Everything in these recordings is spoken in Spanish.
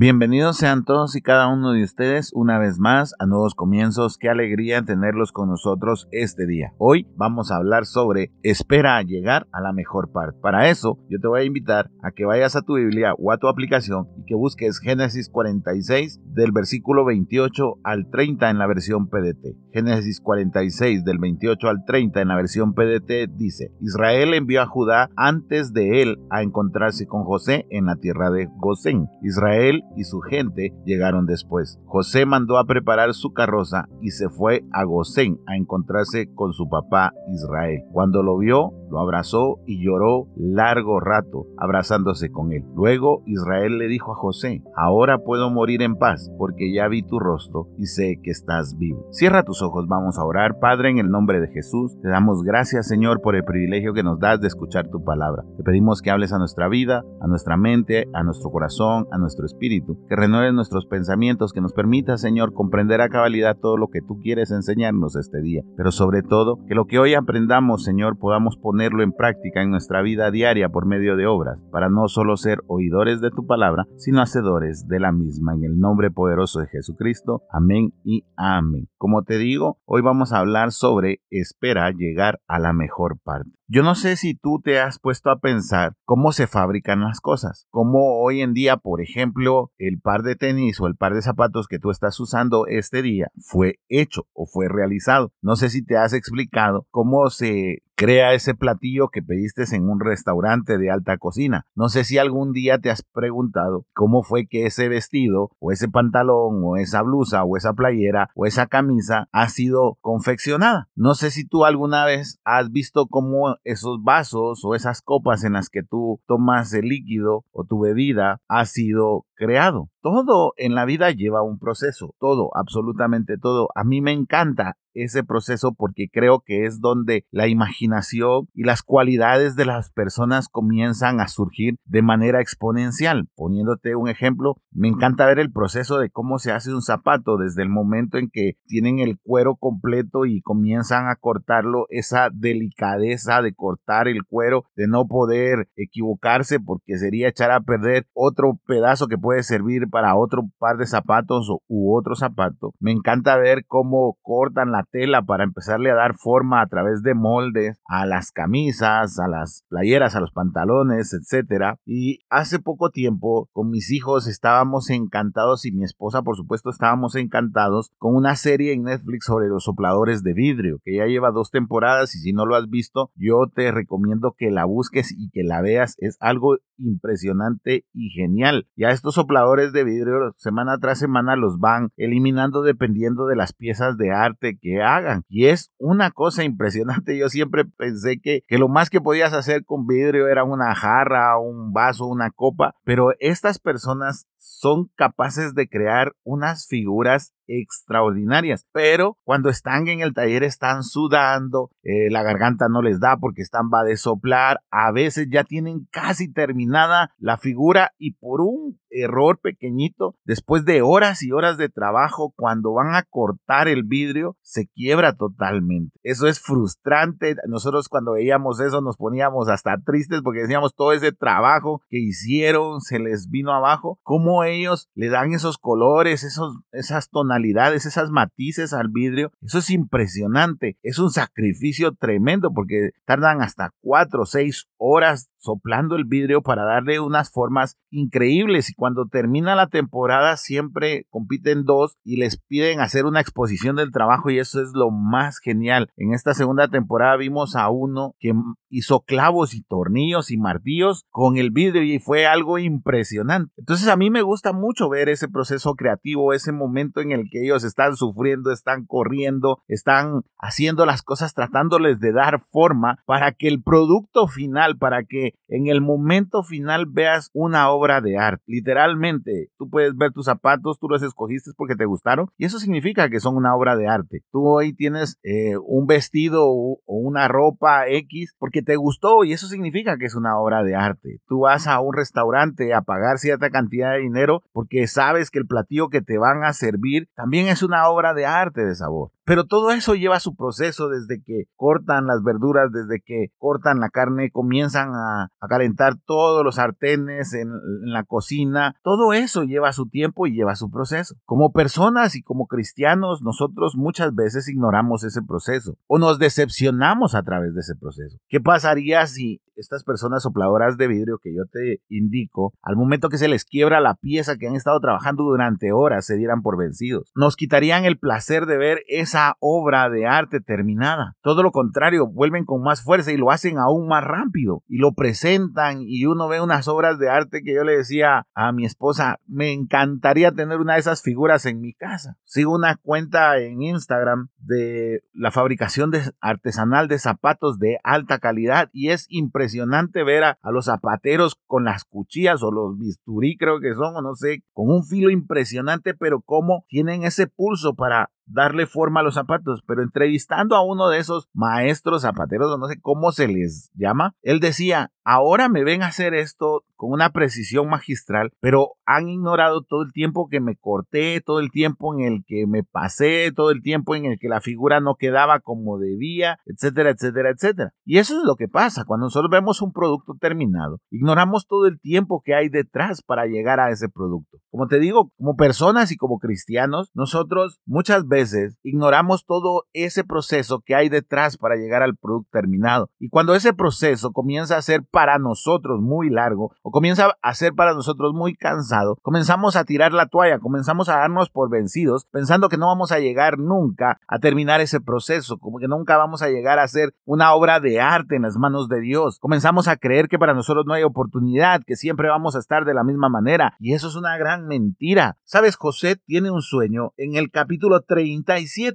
Bienvenidos sean todos y cada uno de ustedes una vez más a Nuevos Comienzos. Qué alegría tenerlos con nosotros este día. Hoy vamos a hablar sobre espera a llegar a la mejor parte. Para eso, yo te voy a invitar a que vayas a tu Biblia o a tu aplicación y que busques Génesis 46 del versículo 28 al 30 en la versión PDT. Génesis 46 del 28 al 30 en la versión PDT dice, Israel envió a Judá antes de él a encontrarse con José en la tierra de Gosén. Israel y su gente llegaron después. José mandó a preparar su carroza y se fue a Gosén a encontrarse con su papá Israel. Cuando lo vio, lo abrazó y lloró largo rato, abrazándose con él. Luego Israel le dijo a José, ahora puedo morir en paz, porque ya vi tu rostro y sé que estás vivo. Cierra tus ojos, vamos a orar. Padre, en el nombre de Jesús, te damos gracias, Señor, por el privilegio que nos das de escuchar tu palabra. Te pedimos que hables a nuestra vida, a nuestra mente, a nuestro corazón, a nuestro espíritu, que renueves nuestros pensamientos, que nos permita, Señor, comprender a cabalidad todo lo que tú quieres enseñarnos este día. Pero sobre todo, que lo que hoy aprendamos, Señor, podamos poner ponerlo en práctica en nuestra vida diaria por medio de obras, para no solo ser oidores de tu palabra, sino hacedores de la misma. En el nombre poderoso de Jesucristo. Amén y amén. Como te digo, hoy vamos a hablar sobre espera llegar a la mejor parte. Yo no sé si tú te has puesto a pensar cómo se fabrican las cosas, cómo hoy en día, por ejemplo, el par de tenis o el par de zapatos que tú estás usando este día fue hecho o fue realizado. No sé si te has explicado cómo se crea ese platillo que pediste en un restaurante de alta cocina. No sé si algún día te has preguntado cómo fue que ese vestido o ese pantalón o esa blusa o esa playera o esa camisa ha sido confeccionada. No sé si tú alguna vez has visto cómo esos vasos o esas copas en las que tú tomas el líquido o tu bebida ha sido creado. Todo en la vida lleva un proceso, todo, absolutamente todo. A mí me encanta ese proceso porque creo que es donde la imaginación y las cualidades de las personas comienzan a surgir de manera exponencial. Poniéndote un ejemplo, me encanta ver el proceso de cómo se hace un zapato desde el momento en que tienen el cuero completo y comienzan a cortarlo, esa delicadeza de cortar el cuero, de no poder equivocarse porque sería echar a perder otro pedazo que puede servir para otro par de zapatos u otro zapato. Me encanta ver cómo cortan la tela para empezarle a dar forma a través de moldes a las camisas, a las playeras, a los pantalones, etcétera. Y hace poco tiempo con mis hijos estábamos encantados y mi esposa por supuesto estábamos encantados con una serie en Netflix sobre los sopladores de vidrio que ya lleva dos temporadas y si no lo has visto yo te recomiendo que la busques y que la veas. Es algo impresionante y genial. Ya estos sopladores de vidrio semana tras semana los van eliminando dependiendo de las piezas de arte que hagan. Y es una cosa impresionante. Yo siempre pensé que, que lo más que podías hacer con vidrio era una jarra, un vaso, una copa, pero estas personas son capaces de crear unas figuras extraordinarias, pero cuando están en el taller están sudando, eh, la garganta no les da porque están va de soplar, a veces ya tienen casi terminada la figura y por un error pequeñito, después de horas y horas de trabajo, cuando van a cortar el vidrio, se quiebra totalmente. Eso es frustrante. Nosotros cuando veíamos eso nos poníamos hasta tristes porque decíamos todo ese trabajo que hicieron se les vino abajo. ¿Cómo ellos le dan esos colores, esos, esas tonalidades, esas matices al vidrio? Eso es impresionante. Es un sacrificio tremendo porque tardan hasta cuatro o seis horas soplando el vidrio para darle unas formas increíbles y cuando termina la temporada siempre compiten dos y les piden hacer una exposición del trabajo y eso es lo más genial. En esta segunda temporada vimos a uno que hizo clavos y tornillos y martillos con el vidrio y fue algo impresionante. Entonces a mí me gusta mucho ver ese proceso creativo, ese momento en el que ellos están sufriendo, están corriendo, están haciendo las cosas tratándoles de dar forma para que el producto final, para que en el momento final veas una obra de arte. Literalmente, tú puedes ver tus zapatos, tú los escogiste porque te gustaron y eso significa que son una obra de arte. Tú hoy tienes eh, un vestido o una ropa X porque te gustó y eso significa que es una obra de arte. Tú vas a un restaurante a pagar cierta cantidad de dinero porque sabes que el platillo que te van a servir también es una obra de arte de sabor. Pero todo eso lleva su proceso desde que cortan las verduras, desde que cortan la carne, comienzan a, calentar todos los sartenes en, en la cocina. Todo eso lleva su tiempo y lleva su proceso. Como personas y como cristianos, nosotros muchas veces ignoramos ese proceso o nos decepcionamos a través de ese proceso. ¿Qué pasaría si estas personas sopladoras de vidrio que yo te indico, al momento que se les quiebra la pieza que han estado trabajando durante horas, se dieran por vencidos. Nos quitarían el placer de ver esa obra de arte terminada. Todo lo contrario, vuelven con más fuerza y lo hacen aún más rápido y lo presentan y uno ve unas obras de arte que yo le decía a mi esposa, me encantaría tener una de esas figuras en mi casa. Sigo una cuenta en Instagram de la fabricación de artesanal de zapatos de alta calidad y es impresionante ver a, los zapateros con las cuchillas o los bisturí creo que son o no sé, con un filo impresionante, pero cómo tienen ese pulso para darle forma a los zapatos, pero entrevistando a uno de esos maestros zapateros, o no sé cómo se les llama, él decía, ahora me ven hacer esto con una precisión magistral, pero han ignorado todo el tiempo que me corté, todo el tiempo en el que me pasé, todo el tiempo en el que la figura no quedaba como debía, etcétera, etcétera, etcétera. Y eso es lo que pasa cuando nosotros vemos un producto terminado, ignoramos todo el tiempo que hay detrás para llegar a ese producto. Como te digo, como personas y como cristianos, nosotros muchas veces ignoramos todo ese proceso que hay detrás para llegar al producto terminado. Y cuando ese proceso comienza a ser para nosotros muy largo o comienza a ser para nosotros muy cansado, comenzamos a tirar la toalla, comenzamos a darnos por vencidos pensando que no vamos a llegar nunca a terminar ese proceso, como que nunca vamos a llegar a hacer una obra de arte en las manos de Dios. Comenzamos a creer que para nosotros no hay oportunidad, que siempre vamos a estar de la misma manera. Y eso es una gran mentira. Sabes, José tiene un sueño en el capítulo 30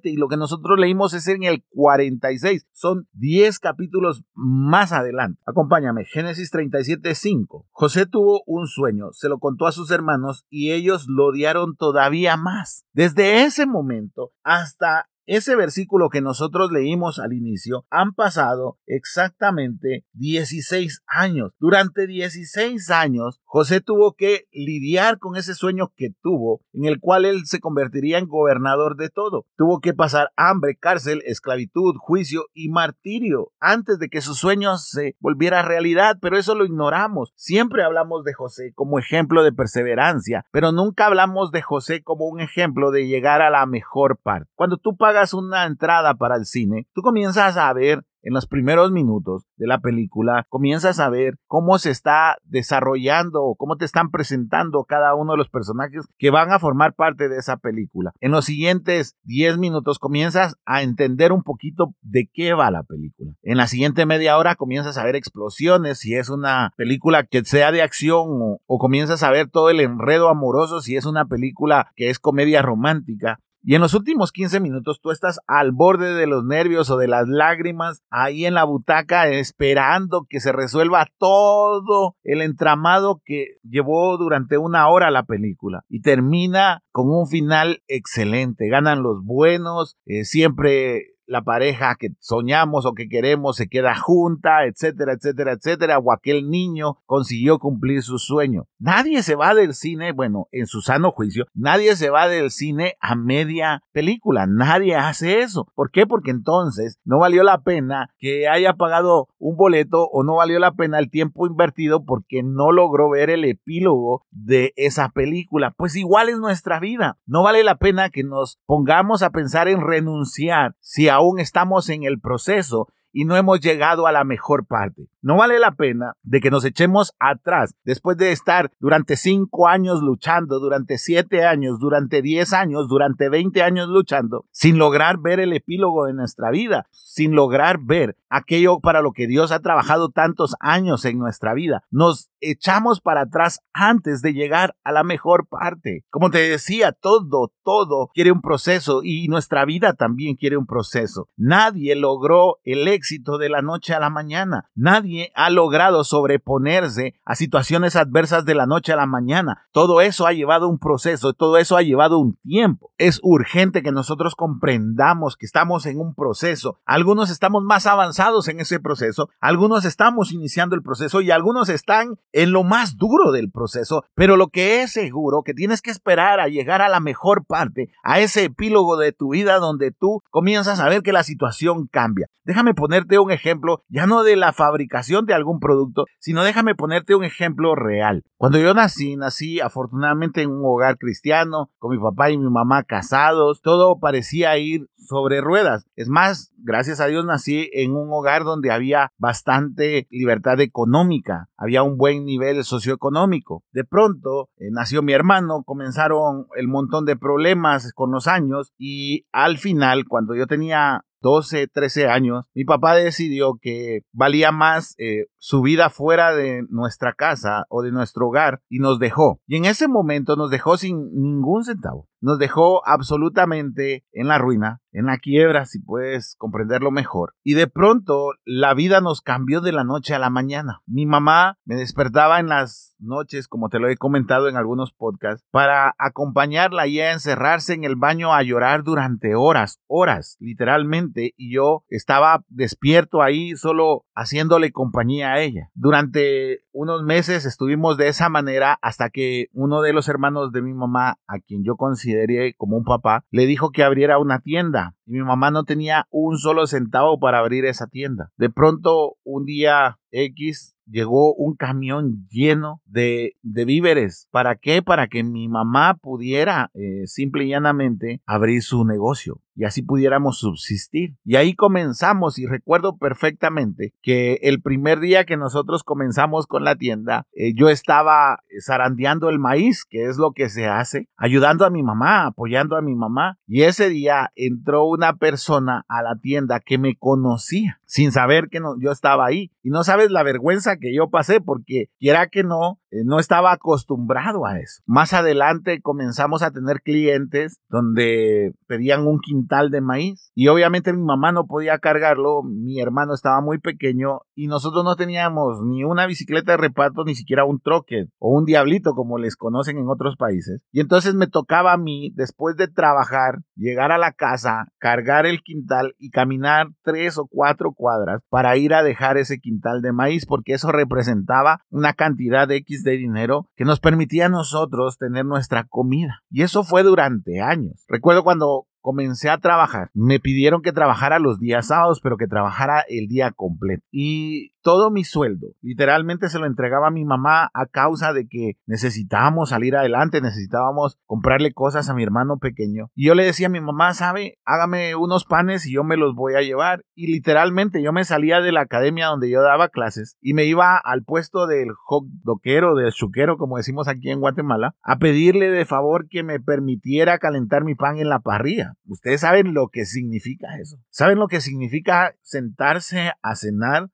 y lo que nosotros leímos es en el 46. Son 10 capítulos más adelante. Acompáñame, Génesis 37, 5. José tuvo un sueño, se lo contó a sus hermanos y ellos lo odiaron todavía más. Desde ese momento hasta ese versículo que nosotros leímos al inicio, han pasado exactamente 16 años. Durante 16 años, José tuvo que lidiar con ese sueño que tuvo, en el cual él se convertiría en gobernador de todo. Tuvo que pasar hambre, cárcel, esclavitud, juicio y martirio antes de que su sueño se volviera realidad, pero eso lo ignoramos. Siempre hablamos de José como ejemplo de perseverancia, pero nunca hablamos de José como un ejemplo de llegar a la mejor parte. Cuando tú una entrada para el cine, tú comienzas a ver en los primeros minutos de la película, comienzas a ver cómo se está desarrollando o cómo te están presentando cada uno de los personajes que van a formar parte de esa película. En los siguientes 10 minutos comienzas a entender un poquito de qué va la película. En la siguiente media hora comienzas a ver explosiones si es una película que sea de acción o, o comienzas a ver todo el enredo amoroso si es una película que es comedia romántica. Y en los últimos 15 minutos tú estás al borde de los nervios o de las lágrimas, ahí en la butaca, esperando que se resuelva todo el entramado que llevó durante una hora la película. Y termina con un final excelente. Ganan los buenos, eh, siempre la pareja que soñamos o que queremos se queda junta, etcétera, etcétera, etcétera, o aquel niño consiguió cumplir su sueño. Nadie se va del cine, bueno, en su sano juicio, nadie se va del cine a media película, nadie hace eso. ¿Por qué? Porque entonces no valió la pena que haya pagado un boleto o no valió la pena el tiempo invertido porque no logró ver el epílogo de esa película. Pues igual es nuestra vida. No vale la pena que nos pongamos a pensar en renunciar si aún estamos en el proceso y no hemos llegado a la mejor parte. No vale la pena de que nos echemos atrás después de estar durante cinco años luchando, durante siete años, durante diez años, durante veinte años luchando, sin lograr ver el epílogo de nuestra vida, sin lograr ver aquello para lo que Dios ha trabajado tantos años en nuestra vida. Nos echamos para atrás antes de llegar a la mejor parte. Como te decía, todo, todo quiere un proceso y nuestra vida también quiere un proceso. Nadie logró el éxito de la noche a la mañana. Nadie Ha logrado sobreponerse a situaciones adversas de la noche a la mañana. Todo eso ha llevado un proceso, todo eso ha llevado un tiempo. Es urgente que nosotros comprendamos que estamos en un proceso. Algunos estamos más avanzados en ese proceso, algunos estamos iniciando el proceso y algunos están en lo más duro del proceso, pero lo que es seguro que tienes que esperar a llegar a la mejor parte, a ese epílogo de tu vida donde tú comienzas a ver que la situación cambia. Déjame ponerte un ejemplo, ya no de la fabricación de algún producto, sino déjame ponerte un ejemplo real. Cuando yo nací, nací afortunadamente en un hogar cristiano, con mi papá y mi mamá casados, todo parecía ir sobre ruedas. Es más, gracias a Dios nací en un hogar donde había bastante libertad económica, había un buen nivel socioeconómico. De pronto eh, nació mi hermano, comenzaron el montón de problemas con los años y al final, cuando yo tenía 12, 13 años, mi papá decidió que valía más eh, su vida fuera de nuestra casa o de nuestro hogar y nos dejó. Y en ese momento nos dejó sin ningún centavo nos dejó absolutamente en la ruina, en la quiebra, si puedes comprenderlo mejor. Y de pronto la vida nos cambió de la noche a la mañana. Mi mamá me despertaba en las noches, como te lo he comentado en algunos podcasts, para acompañarla y a encerrarse en el baño a llorar durante horas, horas, literalmente. Y yo estaba despierto ahí solo haciéndole compañía a ella. Durante unos meses estuvimos de esa manera hasta que uno de los hermanos de mi mamá, a quien yo considero como un papá, le dijo que abriera una tienda y mi mamá no tenía un solo centavo para abrir esa tienda. De pronto, un día X llegó un camión lleno de, de víveres. ¿Para qué? Para que mi mamá pudiera eh, simple y llanamente abrir su negocio y así pudiéramos subsistir. Y ahí comenzamos y recuerdo perfectamente que el primer día que nosotros comenzamos con la tienda, eh, yo estaba zarandeando el maíz, que es lo que se hace, ayudando a mi mamá, apoyando a mi mamá. Y ese día entró una persona a la tienda que me conocía sin saber que no, yo estaba ahí. Y no sabes la vergüenza que yo pasé porque quiera que no, eh, no estaba acostumbrado a eso. Más adelante comenzamos a tener clientes donde pedían un quintal de maíz y obviamente mi mamá no podía cargarlo, mi hermano estaba muy pequeño y nosotros no teníamos ni una bicicleta de reparto ni siquiera un troque o un diablito como les conocen en otros países. Y entonces me tocaba a mí, después de trabajar, llegar a la casa, cargar el quintal y caminar tres o cuatro cuadras para ir a dejar ese quintal de maíz, porque eso representaba una cantidad de X de dinero que nos permitía a nosotros tener nuestra comida. Y eso fue durante años. Recuerdo cuando comencé a trabajar, me pidieron que trabajara los días sábados, pero que trabajara el día completo. Y todo mi sueldo, literalmente se lo entregaba a mi mamá a causa de que necesitábamos salir adelante, necesitábamos comprarle cosas a mi hermano pequeño. Y yo le decía a mi mamá, sabe, hágame unos panes y yo me los voy a llevar. Y literalmente yo me salía de la academia donde yo daba clases y me iba al puesto del hot doquero, del chuquero, como decimos aquí en Guatemala, a pedirle de favor que me permitiera calentar mi pan en la parrilla. Ustedes saben lo que significa eso. Saben lo que significa sentarse a cenar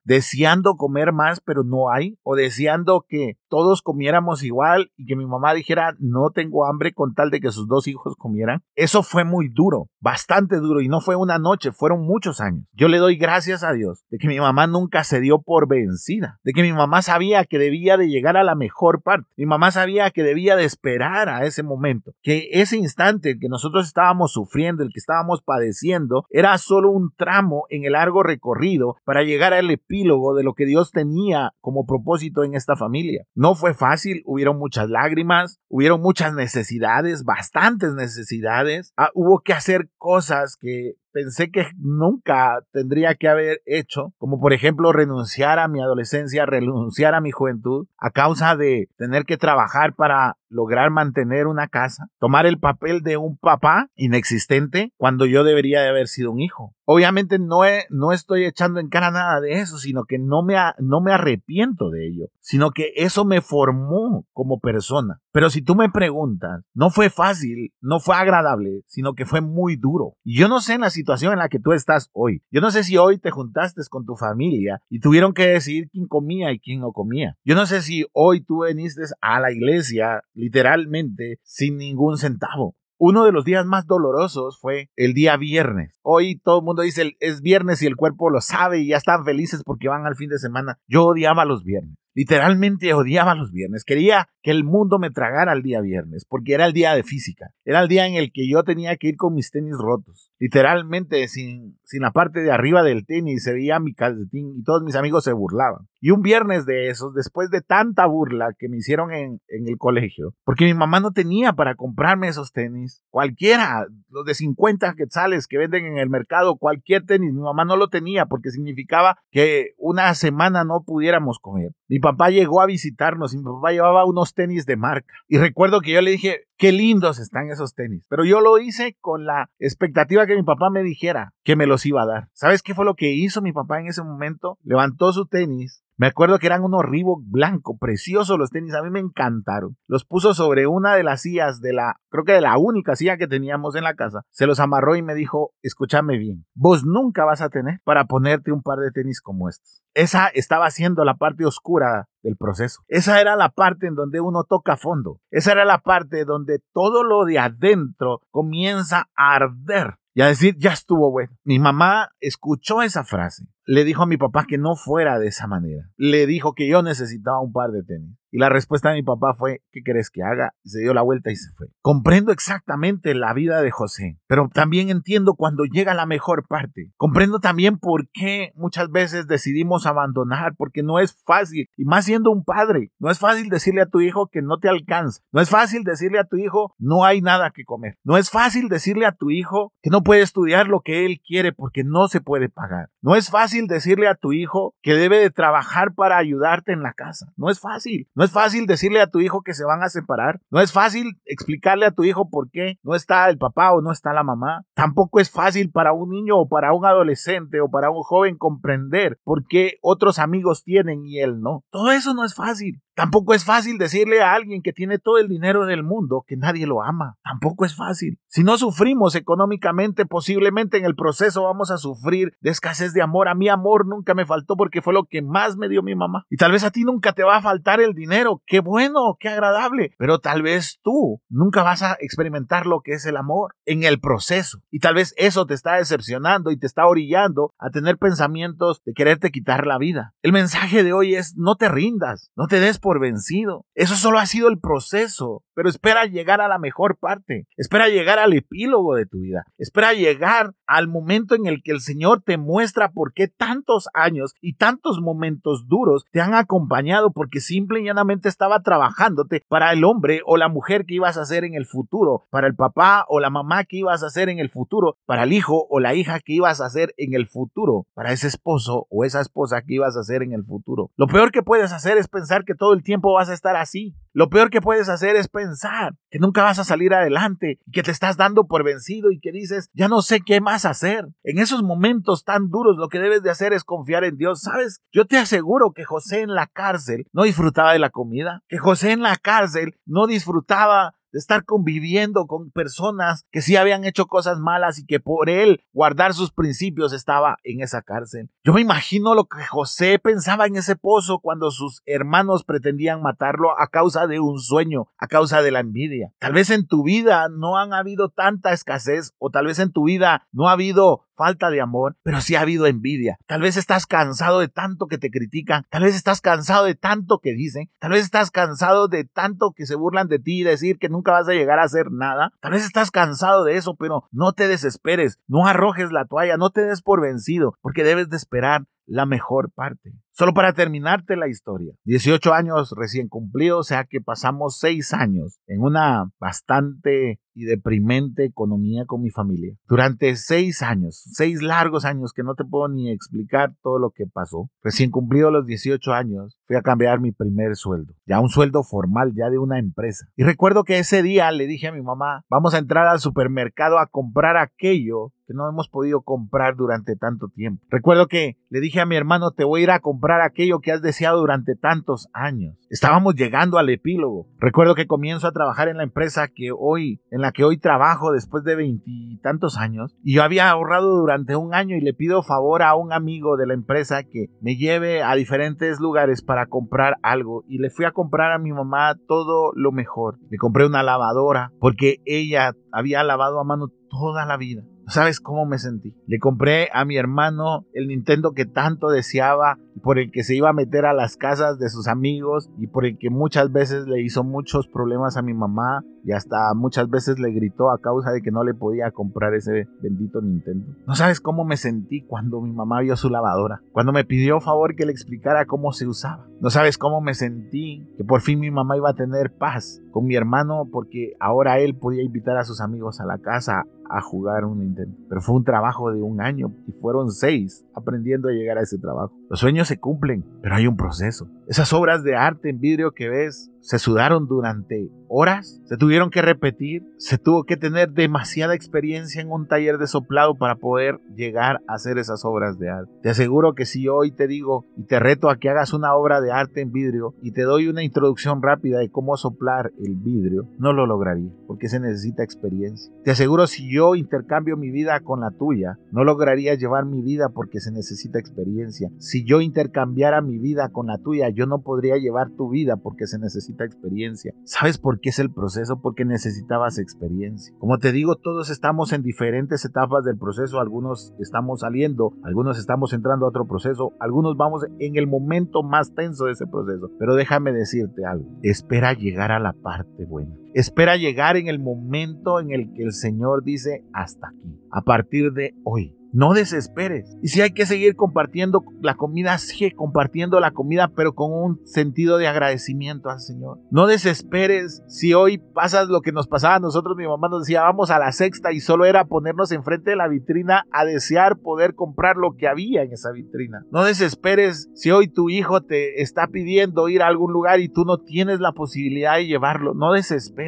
comer más, pero no hay. O deseando que todos comiéramos igual y que mi mamá dijera no tengo hambre con tal de que sus dos hijos comieran. Eso fue muy duro, bastante duro. Y no fue una noche, fueron muchos años. Yo le doy gracias a Dios de que mi mamá nunca se dio por vencida. De que mi mamá sabía que debía de llegar a la mejor parte. Mi mamá sabía que debía de esperar a ese momento. Que ese instante que nosotros estábamos sufriendo del que estábamos padeciendo, era solo un tramo en el largo recorrido para llegar al epílogo de lo que Dios tenía como propósito en esta familia. No fue fácil, hubieron muchas lágrimas, hubieron muchas necesidades, bastantes necesidades, ah, hubo que hacer cosas que pensé que nunca tendría que haber hecho, como por ejemplo renunciar a mi adolescencia, renunciar a mi juventud, a causa de tener que trabajar para lograr mantener una casa, tomar el papel de un papá inexistente cuando yo debería de haber sido un hijo. Obviamente no, no estoy echando en cara nada de eso, sino que no me, no me arrepiento de ello, sino que eso me formó como persona. Pero si tú me preguntas, no fue fácil, no fue agradable, sino que fue muy duro. Yo no sé en la situación en la que tú estás hoy. Yo no sé si hoy te juntaste con tu familia y tuvieron que decidir quién comía y quién no comía. Yo no sé si hoy tú viniste a la iglesia literalmente sin ningún centavo. uno de los días más dolorosos fue el día viernes. Hoy todo el mundo dice es viernes y el cuerpo lo sabe y ya están felices porque van al fin de semana. Yo odiaba los viernes. Literalmente odiaba los viernes. Quería que el mundo me tragara el día viernes, porque era el día de física. Era el día en el que yo tenía que ir con mis tenis rotos. Literalmente, sin, sin la parte de arriba del tenis, se veía mi calcetín y todos mis amigos se burlaban. Y un viernes de esos, después de tanta burla que me hicieron en, en el colegio, porque mi mamá no tenía para comprarme esos tenis, cualquiera, los de 50 quetzales que venden en el mercado, cualquier tenis, mi mamá no lo tenía porque significaba que una semana no pudiéramos comer. Mi papá llegó a visitarnos y mi papá llevaba unos tenis de marca. Y recuerdo que yo le dije, qué lindos están esos tenis. Pero yo lo hice con la expectativa que mi papá me dijera que me los iba a dar. ¿Sabes qué fue lo que hizo mi papá en ese momento? Levantó su tenis, me acuerdo que eran unos Reebok blanco, preciosos los tenis, a mí me encantaron. Los puso sobre una de las sillas de la, creo que de la única silla que teníamos en la casa. Se los amarró y me dijo, escúchame bien, vos nunca vas a tener para ponerte un par de tenis como estos. Esa estaba siendo la parte oscura del proceso. Esa era la parte en donde uno toca fondo. Esa era la parte donde todo lo de adentro comienza a arder y a decir, ya estuvo bueno. Mi mamá escuchó esa frase le dijo a mi papá que no fuera de esa manera. Le dijo que yo necesitaba un par de tenis. Y la respuesta de mi papá fue, ¿qué querés que haga? Y se dio la vuelta y se fue. Comprendo exactamente la vida de José, pero también entiendo cuando llega la mejor parte. Comprendo también por qué muchas veces decidimos abandonar, porque no es fácil, y más siendo un padre, no es fácil decirle a tu hijo que no te alcanza. No es fácil decirle a tu hijo, no hay nada que comer. No es fácil decirle a tu hijo que no puede estudiar lo que él quiere porque no se puede pagar. No es fácil decirle a tu hijo que debe de trabajar para ayudarte en la casa. No es fácil. No es fácil decirle a tu hijo que se van a separar. No es fácil explicarle a tu hijo por qué no está el papá o no está la mamá. Tampoco es fácil para un niño o para un adolescente o para un joven comprender por qué otros amigos tienen y él no. Todo eso no es fácil. Tampoco es fácil decirle a alguien que tiene todo el dinero del mundo que nadie lo ama. Tampoco es fácil. Si no sufrimos económicamente, posiblemente en el proceso vamos a sufrir de escasez de amor. A mi amor nunca me faltó porque fue lo que más me dio mi mamá. Y tal vez a ti nunca te va a faltar el dinero. Qué bueno, qué agradable. Pero tal vez tú nunca vas a experimentar lo que es el amor en el proceso. Y tal vez eso te está decepcionando y te está orillando a tener pensamientos de quererte quitar la vida. El mensaje de hoy es no te rindas, no te des por por vencido. Eso solo ha sido el proceso, pero espera llegar a la mejor parte. Espera llegar al epílogo de tu vida. Espera llegar al momento en el que el Señor te muestra por qué tantos años y tantos momentos duros te han acompañado porque simple y llanamente estaba trabajándote para el hombre o la mujer que ibas a ser en el futuro, para el papá o la mamá que ibas a ser en el futuro, para el hijo o la hija que ibas a ser en el futuro, para ese esposo o esa esposa que ibas a ser en el futuro. Lo peor que puedes hacer es pensar que todo el tiempo vas a estar así. Lo peor que puedes hacer es pensar que nunca vas a salir adelante que te estás dando por vencido y que dices, ya no sé qué más hacer. En esos momentos tan duros lo que debes de hacer es confiar en Dios. ¿Sabes? Yo te aseguro que José en la cárcel no disfrutaba de la comida, que José en la cárcel no disfrutaba de estar conviviendo con personas que sí habían hecho cosas malas y que por él guardar sus principios estaba en esa cárcel. Yo me imagino lo que José pensaba en ese pozo cuando sus hermanos pretendían matarlo a causa de un sueño, a causa de la envidia. Tal vez en tu vida no han habido tanta escasez o tal vez en tu vida no ha habido falta de amor, pero sí ha habido envidia. Tal vez estás cansado de tanto que te critican, tal vez estás cansado de tanto que dicen, tal vez estás cansado de tanto que se burlan de ti y decir que nunca vas a llegar a hacer nada. Tal vez estás cansado de eso, pero no te desesperes, no arrojes la toalla, no te des por vencido, porque debes de esperar la mejor parte. Solo para terminarte la historia. 18 años recién cumplidos, o sea que pasamos 6 años en una bastante y deprimente economía con mi familia. Durante 6 años, 6 largos años que no te puedo ni explicar todo lo que pasó. Recién cumplido los 18 años, fui a cambiar mi primer sueldo. Ya un sueldo formal, ya de una empresa. Y recuerdo que ese día le dije a mi mamá, vamos a entrar al supermercado a comprar aquello que no hemos podido comprar durante tanto tiempo. Recuerdo que le dije a mi hermano, te voy a ir a comprar aquello que has deseado durante tantos años. Estábamos llegando al epílogo. Recuerdo que comienzo a trabajar en la empresa que hoy, en la que hoy trabajo después de veintitantos años, y yo había ahorrado durante un año y le pido favor a un amigo de la empresa que me lleve a diferentes lugares para comprar algo y le fui a comprar a mi mamá todo lo mejor. Le compré una lavadora porque ella había lavado a mano toda la vida. ¿Sabes cómo me sentí? Le compré a mi hermano el Nintendo que tanto deseaba, por el que se iba a meter a las casas de sus amigos y por el que muchas veces le hizo muchos problemas a mi mamá y hasta muchas veces le gritó a causa de que no le podía comprar ese bendito Nintendo. No sabes cómo me sentí cuando mi mamá vio su lavadora, cuando me pidió favor que le explicara cómo se usaba. No sabes cómo me sentí que por fin mi mamá iba a tener paz con mi hermano porque ahora él podía invitar a sus amigos a la casa a jugar un Nintendo. Pero fue un trabajo de un año y fueron seis aprendiendo a llegar a ese trabajo. Los sueños se cumplen, pero hay un proceso. Esas obras de arte en vidrio que ves se sudaron durante horas, se tuvieron que repetir, se tuvo que tener demasiada experiencia en un taller de soplado para poder llegar a hacer esas obras de arte. Te aseguro que si hoy te digo y te reto a que hagas una obra de arte en vidrio y te doy una introducción rápida de cómo soplar el vidrio, no lo lograría porque se necesita experiencia. Te aseguro si yo intercambio mi vida con la tuya, no lograría llevar mi vida porque se necesita experiencia. Si yo intercambiara mi vida con la tuya, yo no podría llevar tu vida porque se necesita experiencia. ¿Sabes por qué es el proceso? Porque necesitabas experiencia. Como te digo, todos estamos en diferentes etapas del proceso. Algunos estamos saliendo, algunos estamos entrando a otro proceso, algunos vamos en el momento más tenso de ese proceso. Pero déjame decirte algo. Espera llegar a la parte buena. Espera llegar en el momento en el que el Señor dice hasta aquí. A partir de hoy no desesperes. Y si hay que seguir compartiendo la comida, sigue compartiendo la comida, pero con un sentido de agradecimiento al Señor. No desesperes si hoy pasas lo que nos pasaba a nosotros. Mi mamá nos decía, vamos a la sexta y solo era ponernos enfrente de la vitrina a desear poder comprar lo que había en esa vitrina. No desesperes si hoy tu hijo te está pidiendo ir a algún lugar y tú no tienes la posibilidad de llevarlo. No desesperes.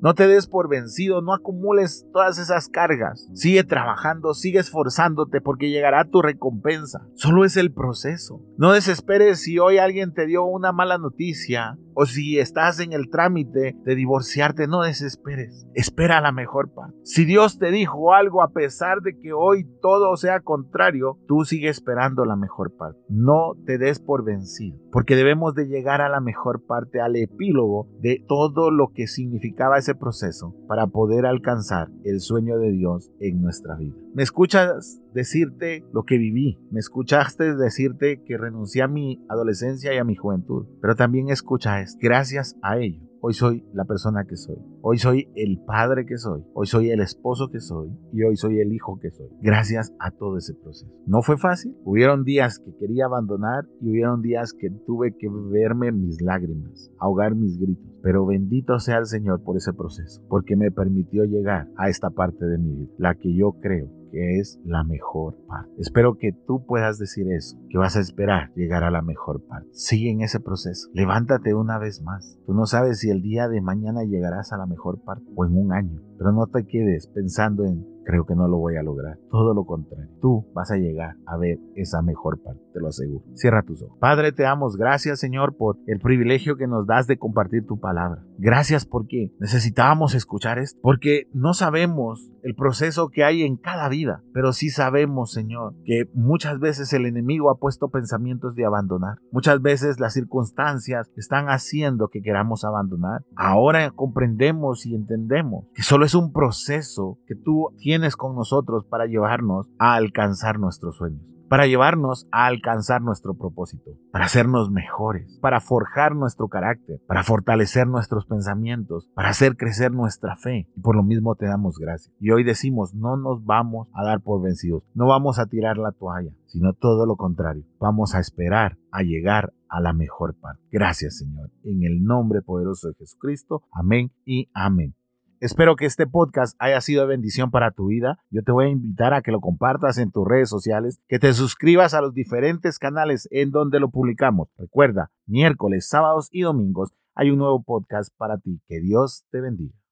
No te des por vencido. No acumules todas esas cargas. Sigue trabajando, sigue esforzando porque llegará tu recompensa. Solo es el proceso. No desesperes si hoy alguien te dio una mala noticia o si estás en el trámite de divorciarte, no desesperes. Espera la mejor parte. Si Dios te dijo algo a pesar de que hoy todo sea contrario, tú sigue esperando la mejor parte. No te des por vencido, porque debemos de llegar a la mejor parte, al epílogo de todo lo que significaba ese proceso para poder alcanzar el sueño de Dios en nuestra vida. ¿Me escuchas decirte lo que viví? ¿Me escuchaste decirte que renuncié a mi adolescencia y a mi juventud? Pero también escucha esto. Gracias a ello Hoy soy la persona que soy. Hoy soy el padre que soy. Hoy soy el esposo que soy. Y hoy soy el hijo que soy. Gracias a todo ese proceso. No fue fácil. Hubieron días que quería abandonar y hubieron días que tuve que verme mis lágrimas, ahogar mis gritos. Pero bendito sea el Señor por ese proceso, porque me permitió llegar a esta parte de mi vida, la que yo creo que es la mejor parte. Espero que tú puedas decir eso, que vas a esperar llegar a la mejor parte. Sigue en ese proceso. Levántate una vez más. Tú no sabes si el día de mañana llegarás a la mejor parte o en un año, pero no te quedes pensando en creo que no lo voy a lograr. Todo lo contrario. Tú vas a llegar a ver esa mejor parte, te lo aseguro. Cierra tus ojos. Padre, te damos gracias, Señor, por el privilegio que nos das de compartir tu palabra. Gracias porque necesitábamos escuchar esto, porque no sabemos el proceso que hay en cada vida, pero sí sabemos, Señor, que muchas veces el enemigo ha puesto pensamientos de abandonar. Muchas veces las circunstancias están haciendo que queramos abandonar. Ahora comprendemos y entendemos que solo es un proceso que tú tienes con nosotros para llevarnos a alcanzar nuestros sueños, para llevarnos a alcanzar nuestro propósito, para hacernos mejores, para forjar nuestro carácter, para fortalecer nuestros pensamientos, para hacer crecer nuestra fe. Y por lo mismo te damos gracias. Y hoy decimos, no nos vamos a dar por vencidos, no vamos a tirar la toalla, sino todo lo contrario. Vamos a esperar a llegar a la mejor parte. Gracias Señor. En el nombre poderoso de Jesucristo. Amén y amén. Espero que este podcast haya sido de bendición para tu vida. Yo te voy a invitar a que lo compartas en tus redes sociales, que te suscribas a los diferentes canales en donde lo publicamos. Recuerda, miércoles, sábados y domingos hay un nuevo podcast para ti. Que Dios te bendiga.